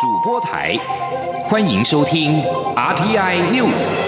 主播台，欢迎收听 RTI News。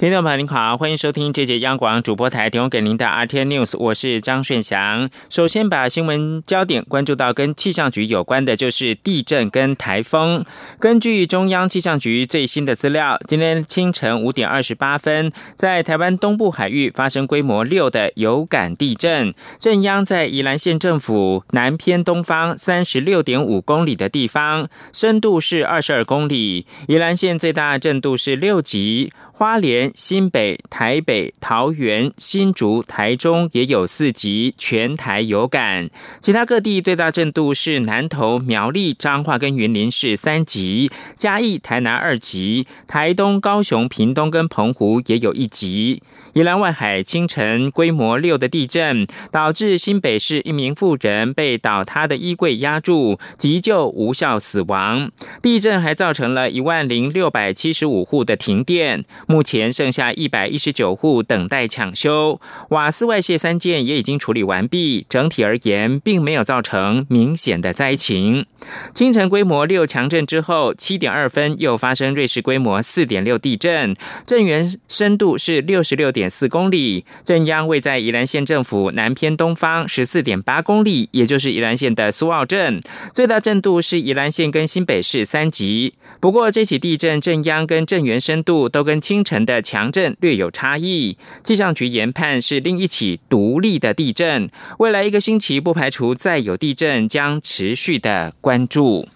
听众朋友您好，欢迎收听这节央广主播台提供给您的 RT News，我是张顺祥。首先把新闻焦点关注到跟气象局有关的，就是地震跟台风。根据中央气象局最新的资料，今天清晨五点二十八分，在台湾东部海域发生规模六的有感地震，震央在宜兰县政府南偏东方三十六点五公里的地方，深度是二十二公里。宜兰县最大震度是六级。花莲、新北、台北、桃园、新竹、台中也有四级，全台有感。其他各地最大震度是南投、苗栗、彰化跟云林市三级，嘉义、台南二级，台东、高雄、屏东跟澎湖也有一级。宜兰外海清晨规模六的地震，导致新北市一名妇人被倒塌的衣柜压住，急救无效死亡。地震还造成了一万零六百七十五户的停电。目前剩下一百一十九户等待抢修，瓦斯外泄三件也已经处理完毕。整体而言，并没有造成明显的灾情。清晨规模六强震之后，七点二分又发生瑞士规模四点六地震，震源深度是六十六点四公里，震央位在宜兰县政府南偏东方十四点八公里，也就是宜兰县的苏澳镇。最大震度是宜兰县跟新北市三级。不过，这起地震震央跟震源深度都跟清晨的强震略有差异。气象局研判是另一起独立的地震，未来一个星期不排除再有地震，将持续的关注。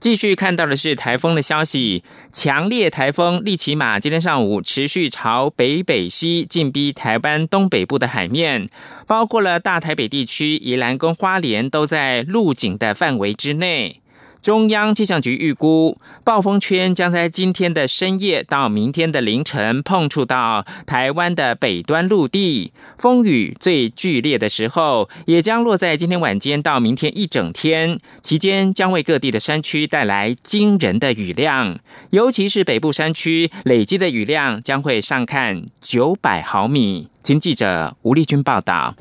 继续看到的是台风的消息，强烈台风利奇马今天上午持续朝北北西进逼台湾东北部的海面，包括了大台北地区、宜兰跟花莲都在陆警的范围之内。中央气象局预估，暴风圈将在今天的深夜到明天的凌晨碰触到台湾的北端陆地，风雨最剧烈的时候也将落在今天晚间到明天一整天，期间将为各地的山区带来惊人的雨量，尤其是北部山区累积的雨量将会上看九百毫米。经记者吴丽君报道。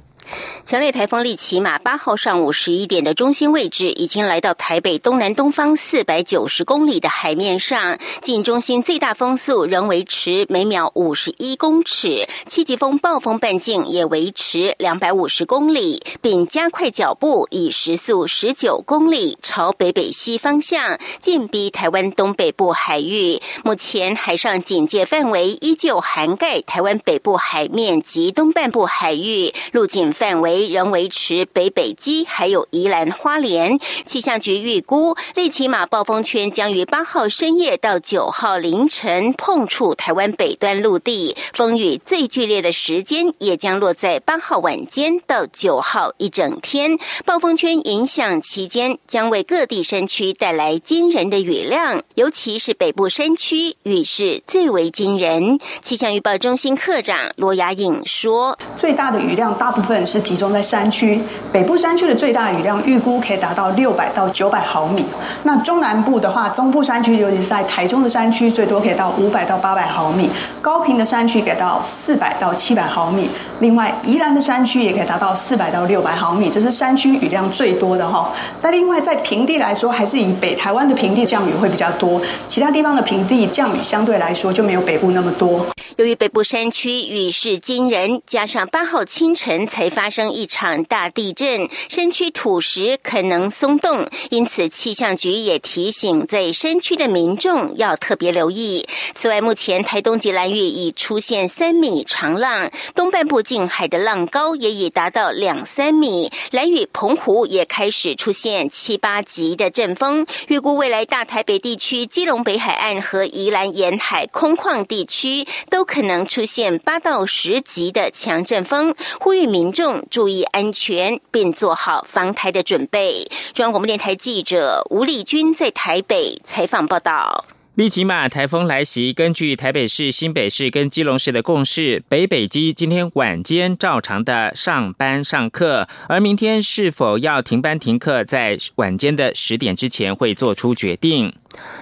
强烈台风利奇马八号上午十一点的中心位置，已经来到台北东南东方四百九十公里的海面上。近中心最大风速仍维持每秒五十一公尺，七级风暴风半径也维持两百五十公里，并加快脚步，以时速十九公里朝北北西方向进逼台湾东北部海域。目前海上警戒范围依旧涵盖台湾北部海面及东半部海域，路径。范围仍维持北北基，还有宜兰花莲。气象局预估，利奇马暴风圈将于八号深夜到九号凌晨碰触台湾北端陆地，风雨最剧烈的时间也将落在八号晚间到九号一整天。暴风圈影响期间，将为各地山区带来惊人的雨量，尤其是北部山区雨势最为惊人。气象预报中心科长罗雅颖说：“最大的雨量大部分。”是集中在山区，北部山区的最大雨量预估可以达到六百到九百毫米。那中南部的话，中部山区，尤其是在台中的山区，最多可以到五百到八百毫米；高平的山区给到四百到七百毫米。另外，宜兰的山区也可以达到四百到六百毫米，这是山区雨量最多的哈。在另外，在平地来说，还是以北台湾的平地降雨会比较多，其他地方的平地降雨相对来说就没有北部那么多。由于北部山区雨势惊人，加上八号清晨才发生一场大地震，山区土石可能松动，因此气象局也提醒在山区的民众要特别留意。此外，目前台东及兰屿已出现三米长浪，东半部近海的浪高也已达到两三米，兰屿、澎湖也开始出现七八级的阵风。预估未来大台北地区、基隆北海岸和宜兰沿海空旷地区都。可能出现八到十级的强阵风，呼吁民众注意安全，并做好防台的准备。中央广播电台记者吴丽君在台北采访报道。利奇马台风来袭，根据台北市、新北市跟基隆市的共识，北北基今天晚间照常的上班上课，而明天是否要停班停课，在晚间的十点之前会做出决定。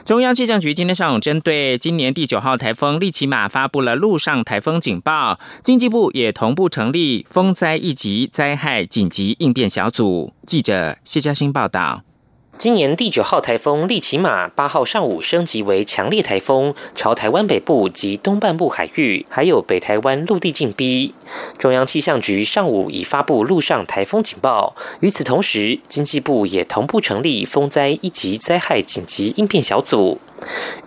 中央气象局今天上午针对今年第九号台风利奇马发布了陆上台风警报，经济部也同步成立风灾一级灾害紧急应变小组。记者谢嘉欣报道。今年第九号台风利奇马八号上午升级为强烈台风，朝台湾北部及东半部海域，还有北台湾陆地进逼。中央气象局上午已发布陆上台风警报。与此同时，经济部也同步成立风灾一级灾害紧急应变小组。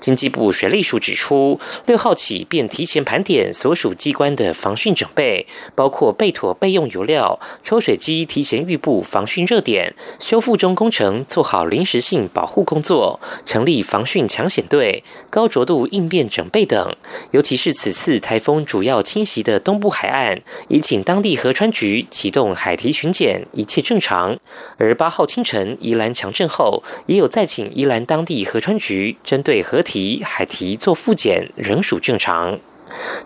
经济部水利署指出，六号起便提前盘点所属机关的防汛准备，包括备妥备用油料、抽水机提前预布防汛热点、修复中工程做好临时性保护工作、成立防汛抢险队、高着度应变准备等。尤其是此次台风主要侵袭的东部海岸，已请当地河川局启动海堤巡检，一切正常。而八号清晨宜兰强震后，也有再请宜兰当地河川局针对河堤、海堤做复检，仍属正常。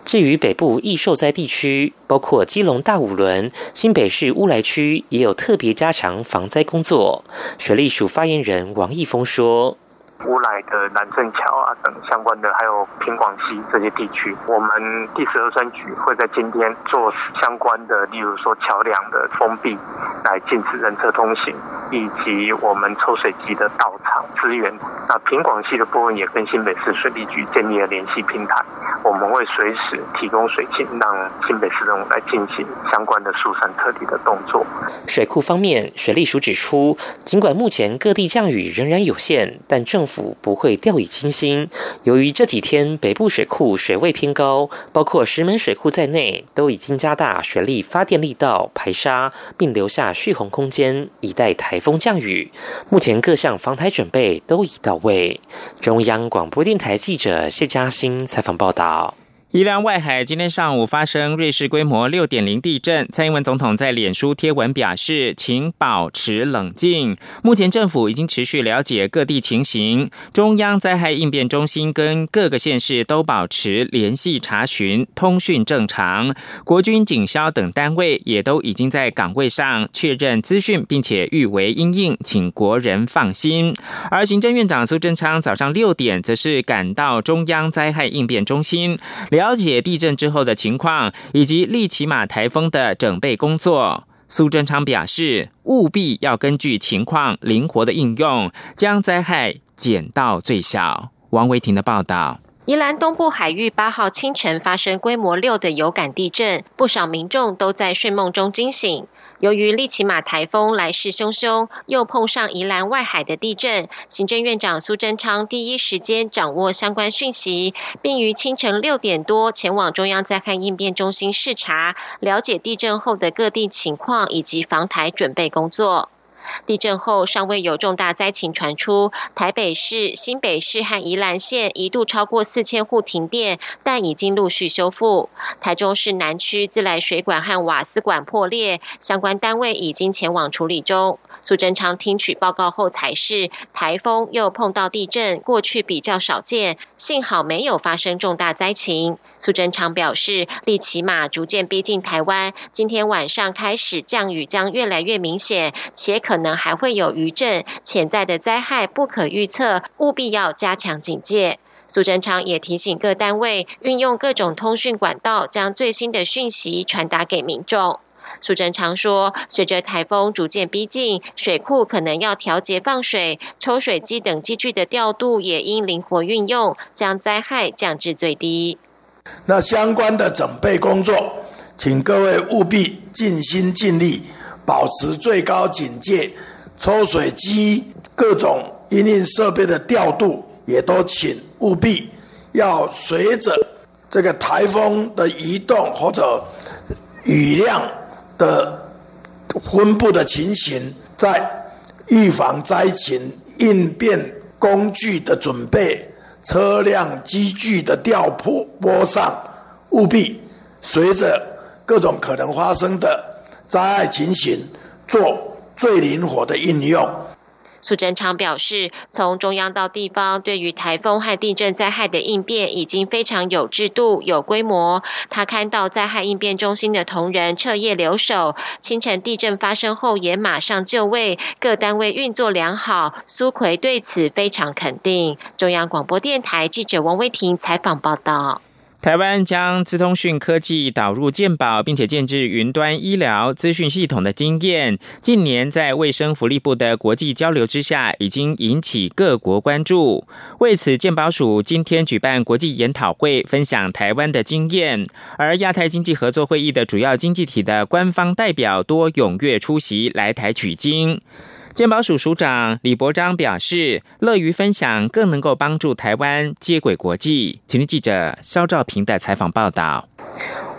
至于北部易受灾地区，包括基隆大五轮、新北市乌来区，也有特别加强防灾工作。水利署发言人王义峰说。乌来的南正桥啊等相关的，还有平广西这些地区，我们第十二分局会在今天做相关的，例如说桥梁的封闭，来禁止人车通行，以及我们抽水机的到场支援。那平广西的部分也跟新北市水利局建立了联系平台，我们会随时提供水情，让新北市政府来进行相关的疏散撤离的动作。水库方面，水利署指出，尽管目前各地降雨仍然有限，但政府不会掉以轻心。由于这几天北部水库水位偏高，包括石门水库在内，都已经加大水力发电力道排沙，并留下蓄洪空间，以待台风降雨。目前各项防台准备都已到位。中央广播电台记者谢嘉欣采访报道。宜兰外海今天上午发生瑞士规模六点零地震，蔡英文总统在脸书贴文表示，请保持冷静。目前政府已经持续了解各地情形，中央灾害应变中心跟各个县市都保持联系查询，通讯正常。国军警消等单位也都已经在岗位上确认资讯，并且预为应应，请国人放心。而行政院长苏贞昌早上六点则是赶到中央灾害应变中心。了解地震之后的情况，以及利奇马台风的准备工作，苏贞昌表示，务必要根据情况灵活的应用，将灾害减到最小。王维婷的报道。宜兰东部海域八号清晨发生规模六的有感地震，不少民众都在睡梦中惊醒。由于利奇马台风来势汹汹，又碰上宜兰外海的地震，行政院长苏贞昌第一时间掌握相关讯息，并于清晨六点多前往中央灾害应变中心视察，了解地震后的各地情况以及防台准备工作。地震后尚未有重大灾情传出，台北市、新北市和宜兰县一度超过四千户停电，但已经陆续修复。台中市南区自来水管和瓦斯管破裂，相关单位已经前往处理中。苏贞昌听取报告后，才是台风又碰到地震，过去比较少见，幸好没有发生重大灾情。苏贞昌表示，利奇马逐渐逼近台湾，今天晚上开始降雨将越来越明显，且可可能还会有余震，潜在的灾害不可预测，务必要加强警戒。苏贞昌也提醒各单位运用各种通讯管道，将最新的讯息传达给民众。苏贞昌说，随着台风逐渐逼近，水库可能要调节放水、抽水机等机具的调度，也应灵活运用，将灾害降至最低。那相关的准备工作，请各位务必尽心尽力。保持最高警戒，抽水机各种应用设备的调度，也都请务必要随着这个台风的移动或者雨量的分布的情形，在预防灾情、应变工具的准备、车辆机具的调拨拨上，务必随着各种可能发生的。灾害情形做最灵活的应用。苏贞昌表示，从中央到地方，对于台风和地震灾害的应变已经非常有制度、有规模。他看到灾害应变中心的同仁彻夜留守，清晨地震发生后也马上就位，各单位运作良好。苏奎对此非常肯定。中央广播电台记者王威婷采访报道。台湾将资通讯科技导入健保，并且建置云端医疗资讯系统的经验，近年在卫生福利部的国际交流之下，已经引起各国关注。为此，健保署今天举办国际研讨会，分享台湾的经验。而亚太经济合作会议的主要经济体的官方代表多踊跃出席，来台取经。健保署署长李伯章表示，乐于分享，更能够帮助台湾接轨国际。请听记者肖兆平的采访报道。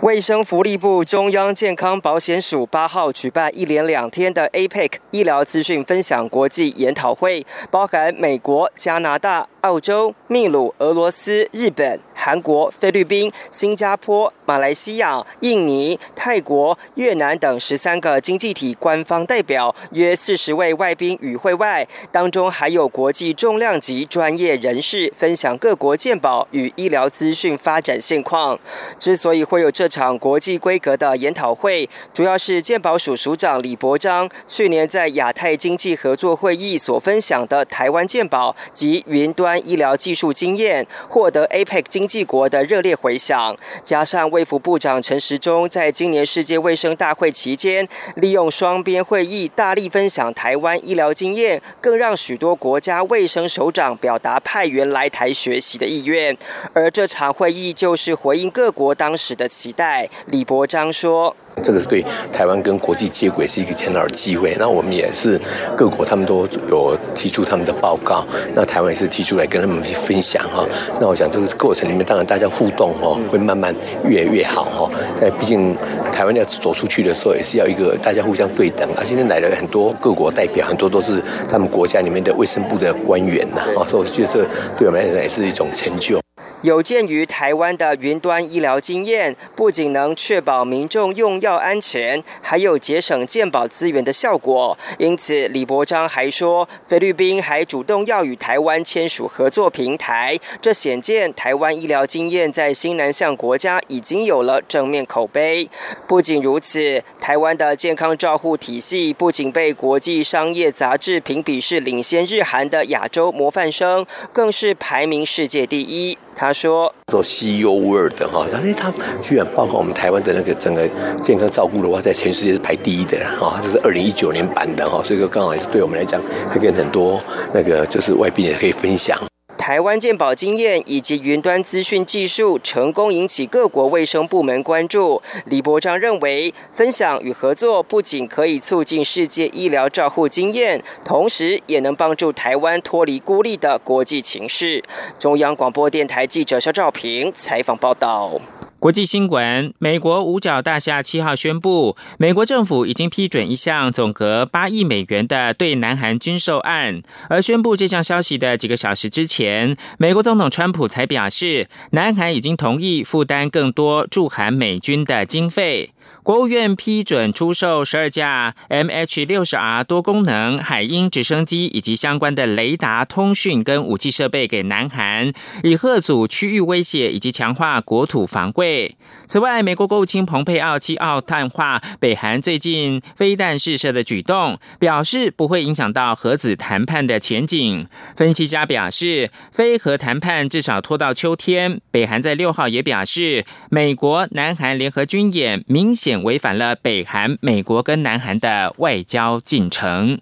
卫生福利部中央健康保险署八号举办一连两天的 APEC 医疗资讯分享国际研讨会，包含美国、加拿大、澳洲、秘鲁、俄罗斯、日本、韩国、菲律宾、新加坡、马来西亚、印尼、泰国、越南等十三个经济体官方代表，约四十位外宾与会外，当中还有国际重量级专业人士分享各国健保与医疗资讯发展现况。之所以会有这场国际规格的研讨会，主要是健保署署长李伯章去年在亚太经济合作会议所分享的台湾健保及云端医疗技术经验，获得 APEC 经济国的热烈回响。加上卫福部长陈时中在今年世界卫生大会期间，利用双边会议大力分享台湾医疗经验，更让许多国家卫生首长表达派员来台学习的意愿。而这场会议就是回应各国当时的期待。李伯章说：“这个是对台湾跟国际接轨是一个很好的机会。那我们也是各国他们都有提出他们的报告，那台湾也是提出来跟他们去分享哈。那我想这个过程里面，当然大家互动哦，会慢慢越来越好哈。哎，毕竟台湾要走出去的时候，也是要一个大家互相对等。啊，今天来了很多各国代表，很多都是他们国家里面的卫生部的官员呐啊，所以我觉得这对我们来讲也是一种成就。”有鉴于台湾的云端医疗经验，不仅能确保民众用药安全，还有节省健保资源的效果。因此，李伯章还说，菲律宾还主动要与台湾签署合作平台，这显见台湾医疗经验在新南向国家已经有了正面口碑。不仅如此，台湾的健康照护体系不仅被国际商业杂志评比是领先日韩的亚洲模范生，更是排名世界第一。他说：“做 CEO World 哈，他哎，他居然报告我们台湾的那个整个健康照顾的话，在全世界是排第一的哈。这是二零一九年版的哈，所以说刚好也是对我们来讲，可以跟很多那个就是外宾也可以分享。”台湾健保经验以及云端资讯技术成功引起各国卫生部门关注。李博章认为，分享与合作不仅可以促进世界医疗照护经验，同时也能帮助台湾脱离孤立的国际情势。中央广播电台记者肖兆平采访报道。国际新闻：美国五角大厦七号宣布，美国政府已经批准一项总额八亿美元的对南韩军售案。而宣布这项消息的几个小时之前，美国总统川普才表示，南韩已经同意负担更多驻韩美军的经费。国务院批准出售十二架 MH 六十 R 多功能海鹰直升机以及相关的雷达、通讯跟武器设备给南韩，以贺阻区域威胁以及强化国土防卫。此外，美国国务卿蓬佩奥七号谈话北韩最近飞弹试射的举动，表示不会影响到核子谈判的前景。分析家表示，非核谈判至少拖到秋天。北韩在六号也表示，美国南韩联合军演明显。违反了北韩、美国跟南韩的外交进程。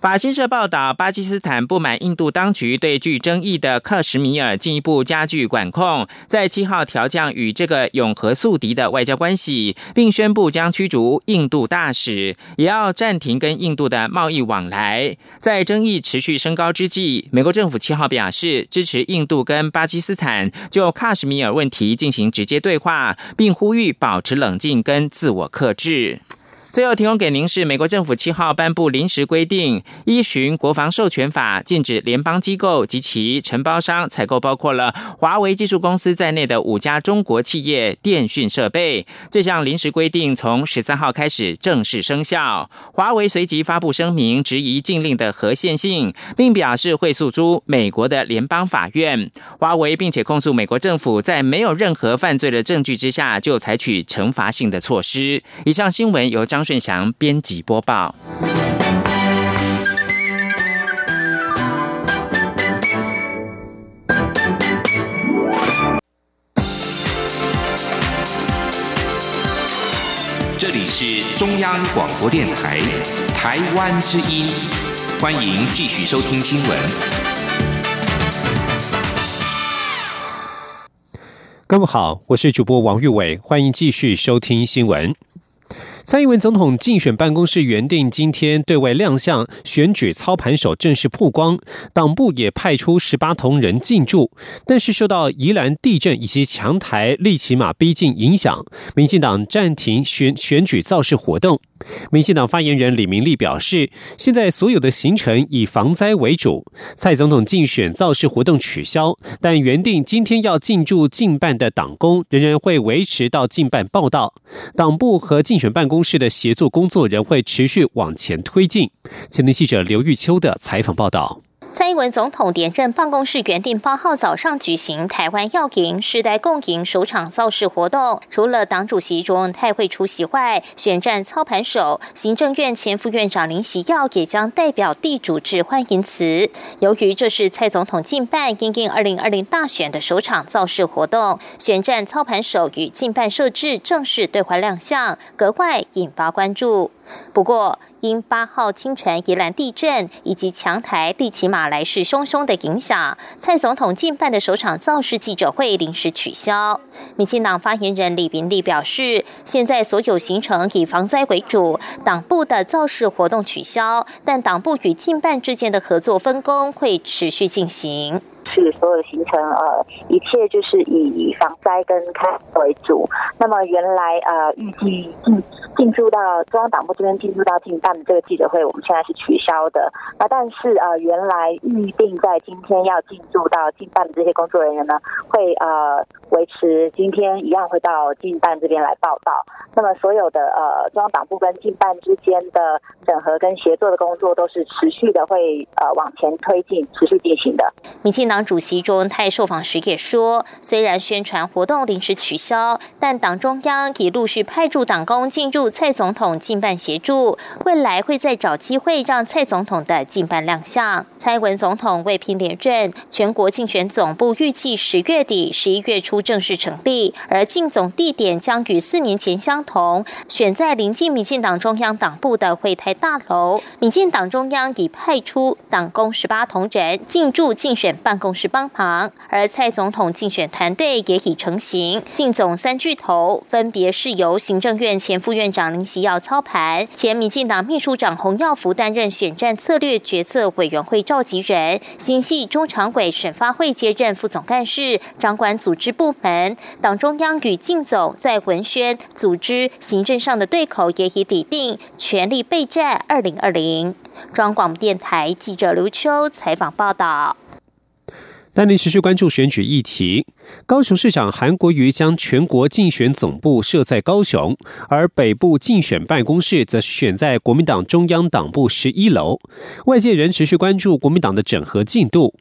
法新社报道，巴基斯坦不满印度当局对具争议的克什米尔进一步加剧管控，在七号调降与这个永和宿敌的外交关系，并宣布将驱逐印度大使，也要暂停跟印度的贸易往来。在争议持续升高之际，美国政府七号表示支持印度跟巴基斯坦就喀什米尔问题进行直接对话，并呼吁保持冷静跟自我克制。最后提供给您是美国政府七号颁布临时规定，依循国防授权法，禁止联邦机构及其承包商采购包括了华为技术公司在内的五家中国企业电讯设备。这项临时规定从十三号开始正式生效。华为随即发布声明，质疑禁令的合宪性，并表示会诉诸美国的联邦法院。华为并且控诉美国政府在没有任何犯罪的证据之下就采取惩罚性的措施。以上新闻由张。张顺祥编辑播报。这里是中央广播电台台湾之音，欢迎继续收听新闻。各位好，我是主播王玉伟，欢迎继续收听新闻。蔡英文总统竞选办公室原定今天对外亮相，选举操盘手正式曝光，党部也派出十八同仁进驻，但是受到宜兰地震以及强台利奇马逼近影响，民进党暂停选选举造势活动。民进党发言人李明利表示，现在所有的行程以防灾为主，蔡总统竞选造势活动取消，但原定今天要进驻进办的党工仍然会维持到进办报道，党部和竞选办公室的协作工作仍会持续往前推进。前天记者刘玉秋的采访报道。蔡英文总统连任办公室原定八号早上举行台湾药营世代共赢首场造势活动，除了党主席卓文泰会出席外，选战操盘手行政院前副院长林喜耀也将代表地主致欢迎词。由于这是蔡总统进办应应二零二零大选的首场造势活动，选战操盘手与进办设置正式对话亮相，格外引发关注。不过，因八号清晨宜兰地震以及强台地起马来势汹汹的影响，蔡总统近办的首场造势记者会临时取消。民进党发言人李明利表示，现在所有行程以防灾为主，党部的造势活动取消，但党部与近办之间的合作分工会持续进行。是所有的行程，呃，一切就是以防灾跟开为主。那么原来呃预计进进驻到中央党部这边进驻到进办的这个记者会，我们现在是取消的。那但是呃原来预定在今天要进驻到进办的这些工作人员呢，会呃维持今天一样会到进办这边来报道。那么所有的呃中央党部跟进办之间的整合跟协作的工作，都是持续的会呃往前推进，持续进行的。民进党。主席卓文泰受访时也说，虽然宣传活动临时取消，但党中央已陆续派驻党工进入蔡总统进办协助，未来会再找机会让蔡总统的进办亮相。蔡文总统为拼连任，全国竞选总部预计十月底、十一月初正式成立，而竞总地点将与四年前相同，选在临近民进党中央党部的会台大楼。民进党中央已派出党工十八同仁进驻竞选办公。同时帮忙，而蔡总统竞选团队也已成型。竞总三巨头分别是由行政院前副院长林喜耀操盘，前民进党秘书长洪耀福担任选战策略决策委员会召集人，新系中常委沈发会接任副总干事，掌管组织部门。党中央与竞总在文宣、组织、行政上的对口也已抵定，全力备战二零二零。中央广播电台记者刘秋采访报道。带您持续关注选举议题。高雄市长韩国瑜将全国竞选总部设在高雄，而北部竞选办公室则选在国民党中央党部十一楼。外界仍持续关注国民党的整合进度。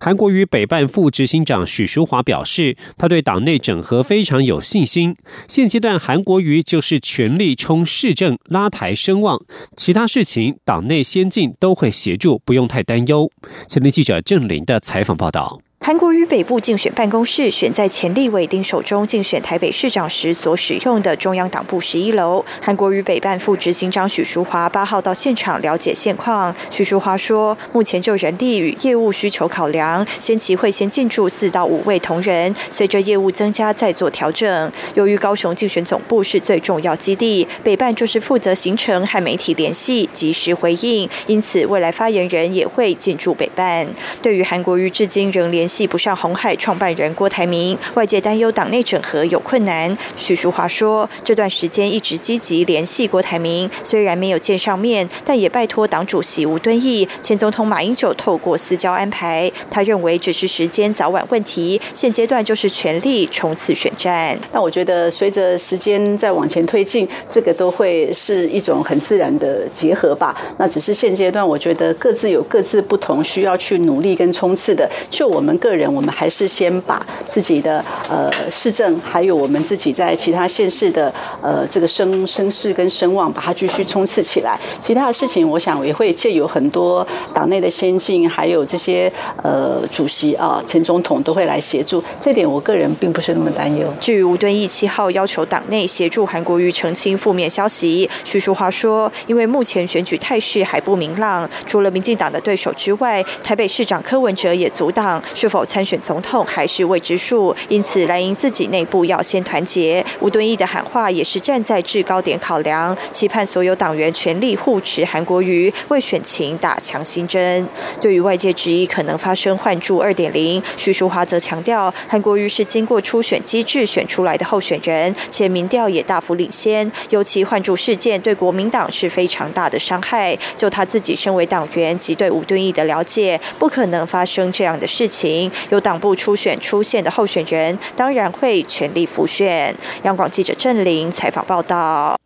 韩国瑜北办副执行长许淑华表示，他对党内整合非常有信心。现阶段，韩国瑜就是全力冲市政、拉抬声望，其他事情党内先进都会协助，不用太担忧。前天记者郑林的采访报道。韩国瑜北部竞选办公室选在前立委丁守中竞选台北市长时所使用的中央党部十一楼。韩国瑜北办副执行长许淑华八号到现场了解现况。许淑华说，目前就人力与业务需求考量，先期会先进驻四到五位同仁，随着业务增加再做调整。由于高雄竞选总部是最重要基地，北办就是负责行程和媒体联系、及时回应，因此未来发言人也会进驻北办。对于韩国瑜至今仍连联系不上红海创办人郭台铭，外界担忧党内整合有困难。许淑华说，这段时间一直积极联系郭台铭，虽然没有见上面，但也拜托党主席吴敦义、前总统马英九透过私交安排。他认为只是时间早晚问题，现阶段就是全力冲刺选战。那我觉得随着时间在往前推进，这个都会是一种很自然的结合吧。那只是现阶段，我觉得各自有各自不同需要去努力跟冲刺的。就我们个人，我们还是先把自己的呃市政，还有我们自己在其他县市的呃这个声声势跟声望，把它继续冲刺起来。其他的事情，我想也会借有很多党内的先进，还有这些呃主席啊、前总统都会来协助。这点我个人并不是那么担忧。至于吴敦义七号要求党内协助韩国瑜澄清负面消息，徐淑华说，因为目前选举态势还不明朗，除了民进党的对手之外，台北市长柯文哲也阻挡，是否参选总统还是未知数。因此，蓝营自己内部要先团结。吴敦义的喊话也是站在制高点考量，期盼所有党员全力护持韩国瑜，为选情打强心针。对于外界质疑可能发生换柱二点零，徐淑华则强调，韩国瑜是经过初选机制选出来的候选人，且民调也大幅领先。尤其换柱事件对国民党是非常大的伤害。就他自己身为党员及对吴敦义的了解，不可能发生这样的事情。有党部初选出现的候选人，当然会全力复选。央广记者郑玲采访报道。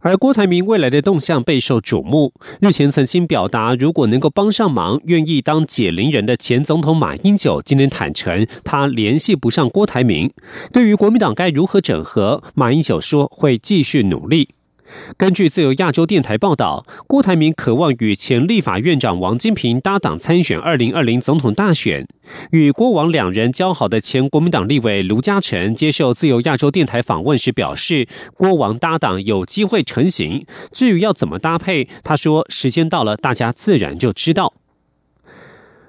而郭台铭未来的动向备受瞩目。日前曾经表达，如果能够帮上忙，愿意当解铃人的前总统马英九，今天坦诚他联系不上郭台铭。对于国民党该如何整合，马英九说会继续努力。根据自由亚洲电台报道，郭台铭渴望与前立法院长王金平搭档参选二零二零总统大选。与郭王两人交好的前国民党立委卢嘉诚接受自由亚洲电台访问时表示，郭王搭档有机会成型。至于要怎么搭配，他说时间到了，大家自然就知道。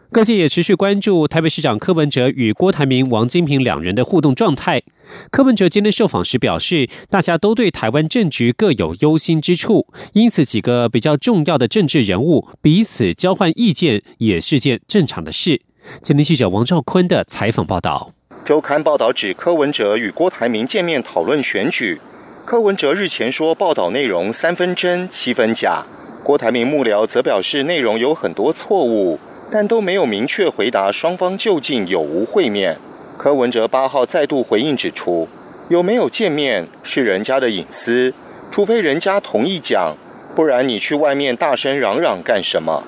各界也持续关注台北市长柯文哲与郭台铭、王金平两人的互动状态。柯文哲今天受访时表示，大家都对台湾政局各有忧心之处，因此几个比较重要的政治人物彼此交换意见也是件正常的事。今天记者王兆坤的采访报道。周刊报道指柯文哲与郭台铭见面讨论选举，柯文哲日前说报道内容三分真七分假，郭台铭幕僚则表示内容有很多错误。但都没有明确回答双方究竟有无会面。柯文哲八号再度回应指出，有没有见面是人家的隐私，除非人家同意讲，不然你去外面大声嚷嚷干什么？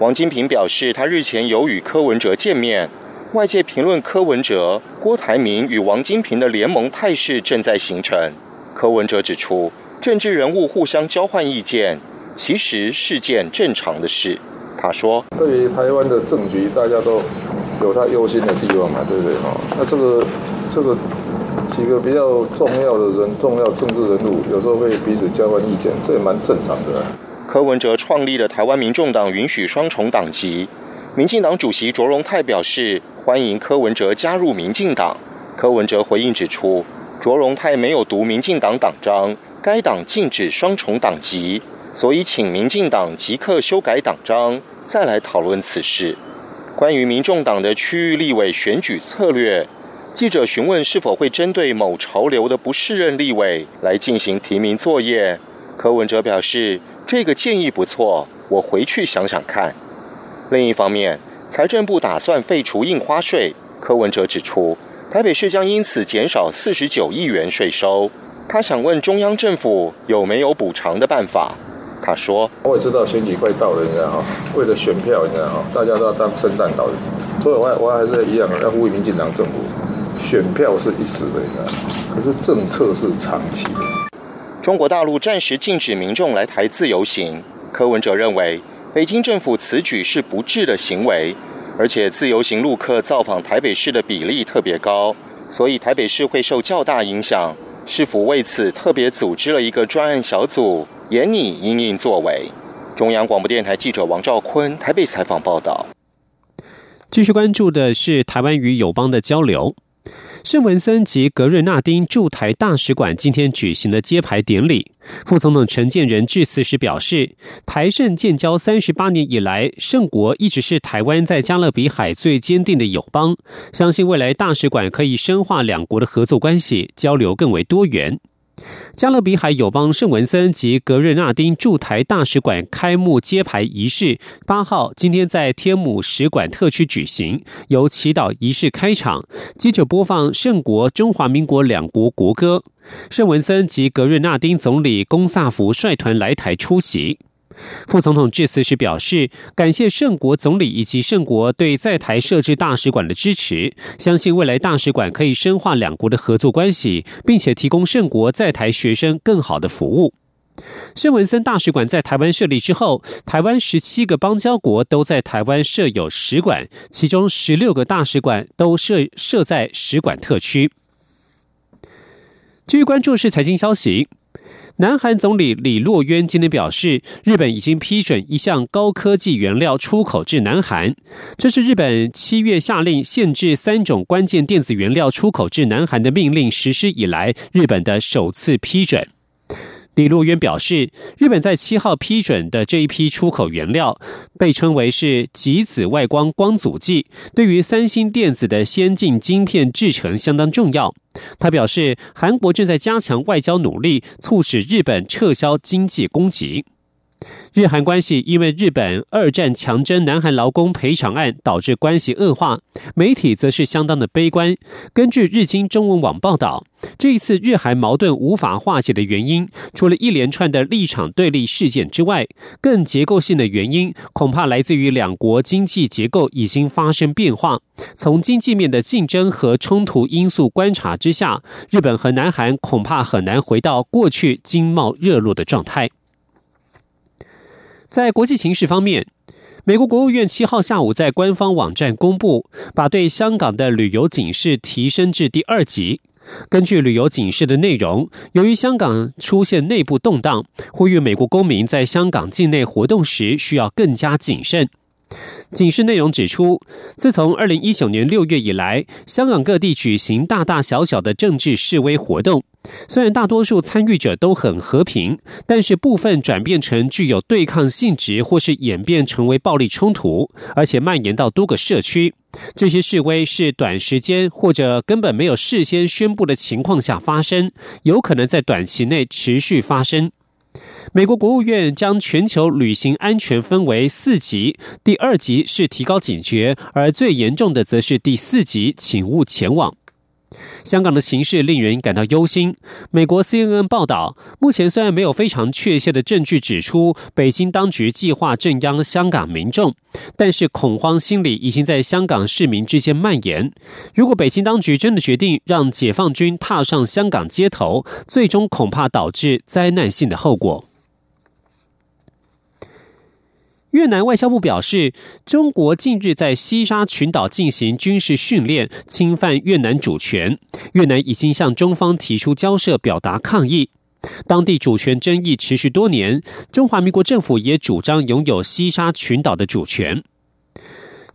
王金平表示，他日前有与柯文哲见面，外界评论柯文哲、郭台铭与王金平的联盟态势正在形成。柯文哲指出，政治人物互相交换意见，其实是件正常的事。他说：“对于台湾的政局，大家都有他忧心的地方嘛，对不对？哈，那这个这个几个比较重要的人、重要政治人物，有时候会彼此交换意见，这也蛮正常的。”柯文哲创立的台湾民众党允许双重党籍，民进党主席卓荣泰表示欢迎柯文哲加入民进党。柯文哲回应指出，卓荣泰没有读民进党党章，该党禁止双重党籍，所以请民进党即刻修改党章。再来讨论此事。关于民众党的区域立委选举策略，记者询问是否会针对某潮流的不适任立委来进行提名作业。柯文哲表示，这个建议不错，我回去想想看。另一方面，财政部打算废除印花税，柯文哲指出，台北市将因此减少四十九亿元税收。他想问中央政府有没有补偿的办法。他说：“我也知道选举快到了，你知道哈，为了选票，你知道哈，大家都要当圣诞老人，所以我我还是一样要呼吁民进党政府，选票是一时的，你知道，可是政策是长期的。”中国大陆暂时禁止民众来台自由行，柯文哲认为，北京政府此举是不智的行为，而且自由行陆客造访台北市的比例特别高，所以台北市会受较大影响。市府为此特别组织了一个专案小组。严拟应应作为。中央广播电台记者王兆坤台北采访报道。继续关注的是台湾与友邦的交流。圣文森及格瑞纳丁驻台大使馆今天举行的揭牌典礼。副总统陈建仁致辞时表示，台圣建交三十八年以来，圣国一直是台湾在加勒比海最坚定的友邦，相信未来大使馆可以深化两国的合作关系，交流更为多元。加勒比海友邦圣文森及格瑞纳丁驻台大使馆开幕揭牌仪式，八号今天在天母使馆特区举行，由祈祷仪式开场，接着播放圣国中华民国两国国歌。圣文森及格瑞纳丁总理龚萨福率团来台出席。副总统致辞时表示，感谢圣国总理以及圣国对在台设置大使馆的支持，相信未来大使馆可以深化两国的合作关系，并且提供圣国在台学生更好的服务。圣文森大使馆在台湾设立之后，台湾十七个邦交国都在台湾设有使馆，其中十六个大使馆都设设在使馆特区。继续关注是财经消息。南韩总理李洛渊今天表示，日本已经批准一项高科技原料出口至南韩，这是日本七月下令限制三种关键电子原料出口至南韩的命令实施以来，日本的首次批准。李洛渊表示，日本在七号批准的这一批出口原料，被称为是极紫外光光阻剂，对于三星电子的先进晶片制成相当重要。他表示，韩国正在加强外交努力，促使日本撤销经济供给。日韩关系因为日本二战强征南韩劳工赔偿案导致关系恶化，媒体则是相当的悲观。根据日经中文网报道，这一次日韩矛盾无法化解的原因，除了一连串的立场对立事件之外，更结构性的原因恐怕来自于两国经济结构已经发生变化。从经济面的竞争和冲突因素观察之下，日本和南韩恐怕很难回到过去经贸热络的状态。在国际形势方面，美国国务院七号下午在官方网站公布，把对香港的旅游警示提升至第二级。根据旅游警示的内容，由于香港出现内部动荡，呼吁美国公民在香港境内活动时需要更加谨慎。警示内容指出，自从二零一九年六月以来，香港各地举行大大小小的政治示威活动。虽然大多数参与者都很和平，但是部分转变成具有对抗性质，或是演变成为暴力冲突，而且蔓延到多个社区。这些示威是短时间或者根本没有事先宣布的情况下发生，有可能在短期内持续发生。美国国务院将全球旅行安全分为四级，第二级是提高警觉，而最严重的则是第四级，请勿前往。香港的形势令人感到忧心。美国 CNN 报道，目前虽然没有非常确切的证据指出北京当局计划镇压香港民众，但是恐慌心理已经在香港市民之间蔓延。如果北京当局真的决定让解放军踏上香港街头，最终恐怕导致灾难性的后果。越南外交部表示，中国近日在西沙群岛进行军事训练，侵犯越南主权。越南已经向中方提出交涉，表达抗议。当地主权争议持续多年，中华民国政府也主张拥有西沙群岛的主权。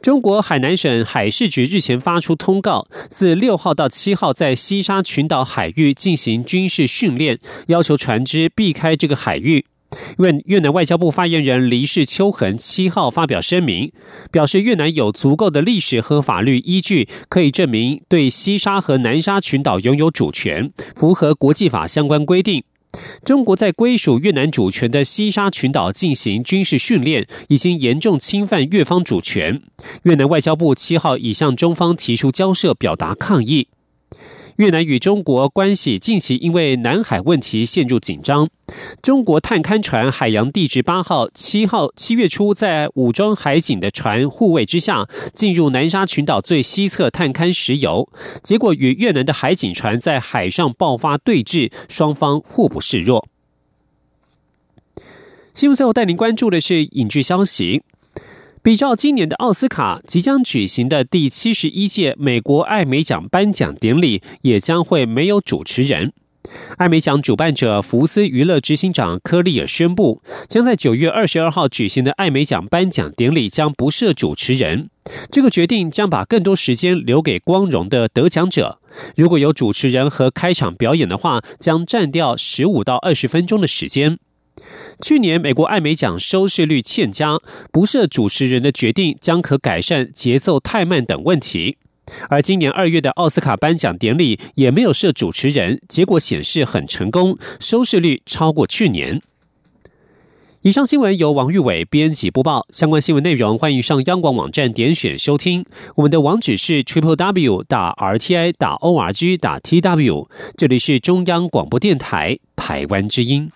中国海南省海事局日前发出通告，自六号到七号在西沙群岛海域进行军事训练，要求船只避开这个海域。越越南外交部发言人黎世秋恒七号发表声明，表示越南有足够的历史和法律依据，可以证明对西沙和南沙群岛拥有主权，符合国际法相关规定。中国在归属越南主权的西沙群岛进行军事训练，已经严重侵犯越方主权。越南外交部七号已向中方提出交涉，表达抗议。越南与中国关系近期因为南海问题陷入紧张。中国探勘船“海洋地质八号”七号七月初在武装海警的船护卫之下，进入南沙群岛最西侧探勘石油，结果与越南的海警船在海上爆发对峙，双方互不示弱。新闻最后带您关注的是影剧消息。比照今年的奥斯卡，即将举行的第七十一届美国艾美奖颁奖典礼也将会没有主持人。艾美奖主办者福斯娱乐执行长科利尔宣布，将在九月二十二号举行的艾美奖颁奖典礼将不设主持人。这个决定将把更多时间留给光荣的得奖者。如果有主持人和开场表演的话，将占掉十五到二十分钟的时间。去年美国艾美奖收视率欠佳，不设主持人的决定将可改善节奏太慢等问题。而今年二月的奥斯卡颁奖典礼也没有设主持人，结果显示很成功，收视率超过去年。以上新闻由王玉伟编辑播报。相关新闻内容欢迎上央广网站点选收听。我们的网址是 triple w 打 r t i 打 o r g 打 t w。这里是中央广播电台台湾之音。